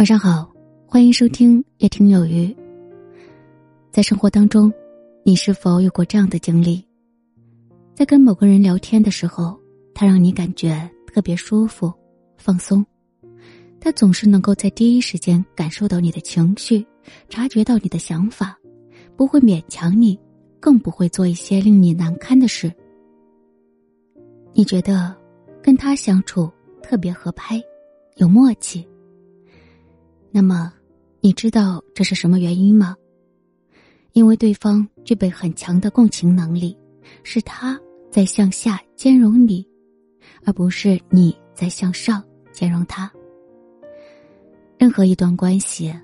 晚上好，欢迎收听夜听有余。在生活当中，你是否有过这样的经历？在跟某个人聊天的时候，他让你感觉特别舒服、放松。他总是能够在第一时间感受到你的情绪，察觉到你的想法，不会勉强你，更不会做一些令你难堪的事。你觉得跟他相处特别合拍，有默契。那么，你知道这是什么原因吗？因为对方具备很强的共情能力，是他在向下兼容你，而不是你在向上兼容他。任何一段关系，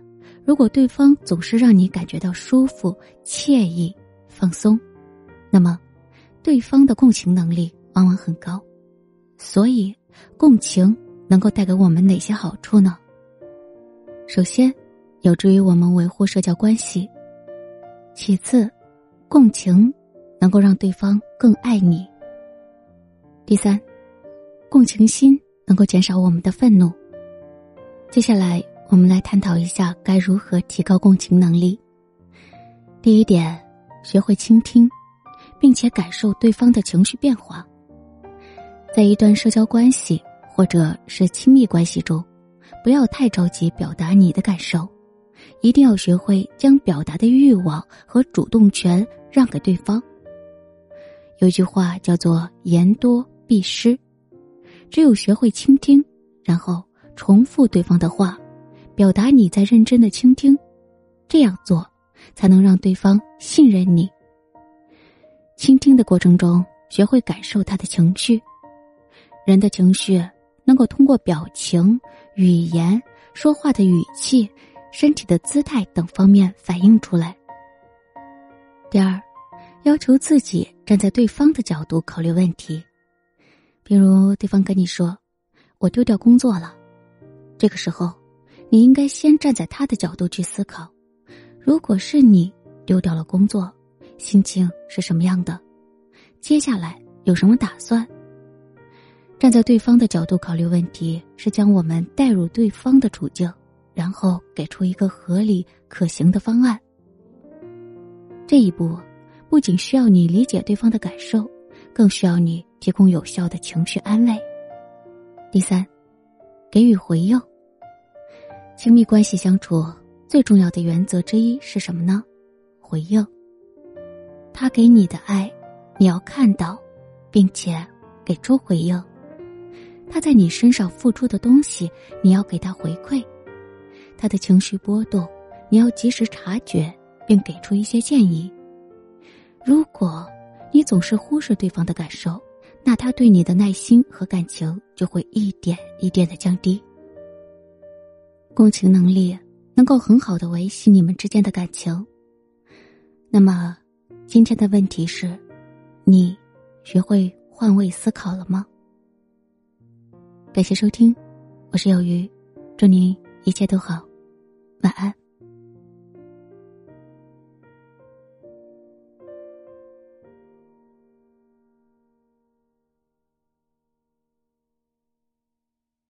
如果对方总是让你感觉到舒服、惬意、放松，那么对方的共情能力往往很高。所以，共情能够带给我们哪些好处呢？首先，有助于我们维护社交关系。其次，共情能够让对方更爱你。第三，共情心能够减少我们的愤怒。接下来，我们来探讨一下该如何提高共情能力。第一点，学会倾听，并且感受对方的情绪变化。在一段社交关系或者是亲密关系中。不要太着急表达你的感受，一定要学会将表达的欲望和主动权让给对方。有句话叫做“言多必失”，只有学会倾听，然后重复对方的话，表达你在认真的倾听，这样做才能让对方信任你。倾听的过程中，学会感受他的情绪，人的情绪。能够通过表情、语言、说话的语气、身体的姿态等方面反映出来。第二，要求自己站在对方的角度考虑问题，比如对方跟你说：“我丢掉工作了。”这个时候，你应该先站在他的角度去思考：如果是你丢掉了工作，心情是什么样的？接下来有什么打算？站在对方的角度考虑问题，是将我们带入对方的处境，然后给出一个合理可行的方案。这一步不仅需要你理解对方的感受，更需要你提供有效的情绪安慰。第三，给予回应。亲密关系相处最重要的原则之一是什么呢？回应。他给你的爱，你要看到，并且给出回应。他在你身上付出的东西，你要给他回馈；他的情绪波动，你要及时察觉并给出一些建议。如果你总是忽视对方的感受，那他对你的耐心和感情就会一点一点的降低。共情能力能够很好的维系你们之间的感情。那么，今天的问题是：你学会换位思考了吗？感谢收听，我是有鱼，祝您一切都好，晚安。